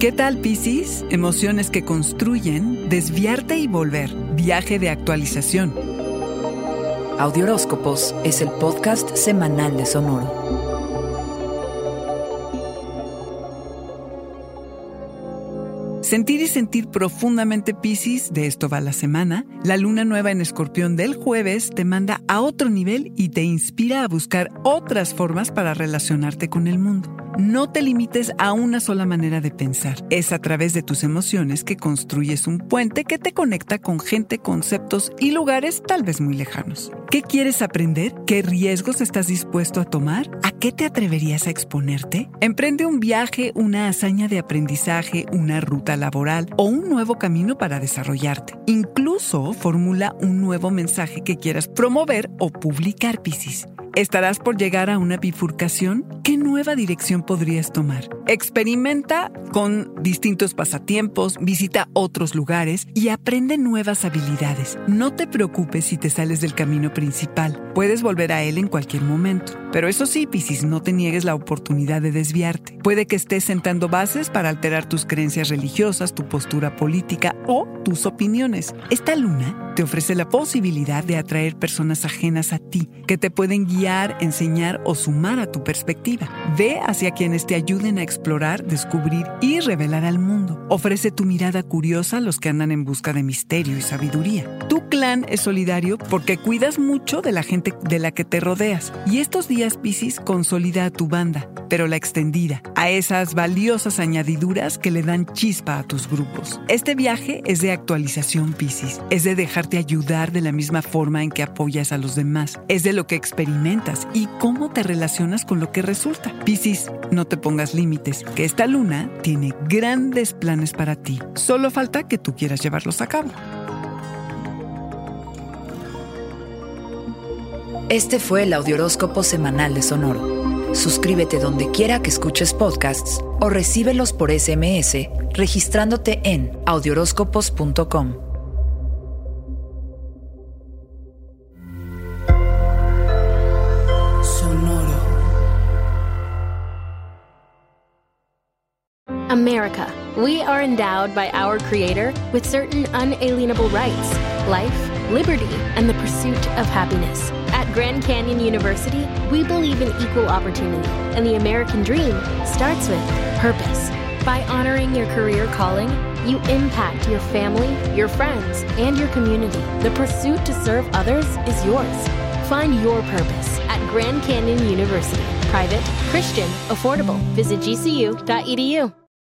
¿Qué tal, Piscis? Emociones que construyen, desviarte y volver. Viaje de actualización. Audioróscopos es el podcast semanal de Sonoro. Sentir y sentir profundamente Piscis, de esto va la semana. La luna nueva en escorpión del jueves te manda a otro nivel y te inspira a buscar otras formas para relacionarte con el mundo. No te limites a una sola manera de pensar. Es a través de tus emociones que construyes un puente que te conecta con gente, conceptos y lugares tal vez muy lejanos. ¿Qué quieres aprender? ¿Qué riesgos estás dispuesto a tomar? ¿A qué te atreverías a exponerte? Emprende un viaje, una hazaña de aprendizaje, una ruta laboral o un nuevo camino para desarrollarte. Incluso formula un nuevo mensaje que quieras promover o publicar, Piscis. ¿Estarás por llegar a una bifurcación? ¿Qué nueva dirección podrías tomar? Experimenta con distintos pasatiempos, visita otros lugares y aprende nuevas habilidades. No te preocupes si te sales del camino principal. Puedes volver a él en cualquier momento. Pero eso sí, Piscis, no te niegues la oportunidad de desviarte. Puede que estés sentando bases para alterar tus creencias religiosas, tu postura política o tus opiniones. Esta luna te ofrece la posibilidad de atraer personas ajenas a ti que te pueden guiar enseñar o sumar a tu perspectiva. Ve hacia quienes te ayuden a explorar, descubrir y revelar al mundo. Ofrece tu mirada curiosa a los que andan en busca de misterio y sabiduría. Tu clan es solidario porque cuidas mucho de la gente de la que te rodeas. Y estos días, Piscis, consolida a tu banda, pero la extendida, a esas valiosas añadiduras que le dan chispa a tus grupos. Este viaje es de actualización, Piscis. Es de dejarte ayudar de la misma forma en que apoyas a los demás. Es de lo que experimentas y cómo te relacionas con lo que resulta. Piscis, no te pongas límites, que esta luna tiene grandes planes para ti. Solo falta que tú quieras llevarlos a cabo. Este fue el Audioróscopo Semanal de Sonoro. Suscríbete donde quiera que escuches podcasts o recíbelos por SMS registrándote en audioróscopos.com. America. We are endowed by our Creator with certain unalienable rights life, liberty, and the pursuit of happiness. At Grand Canyon University, we believe in equal opportunity, and the American dream starts with purpose. By honoring your career calling, you impact your family, your friends, and your community. The pursuit to serve others is yours. Find your purpose at Grand Canyon University. Private, Christian, affordable. Visit gcu.edu.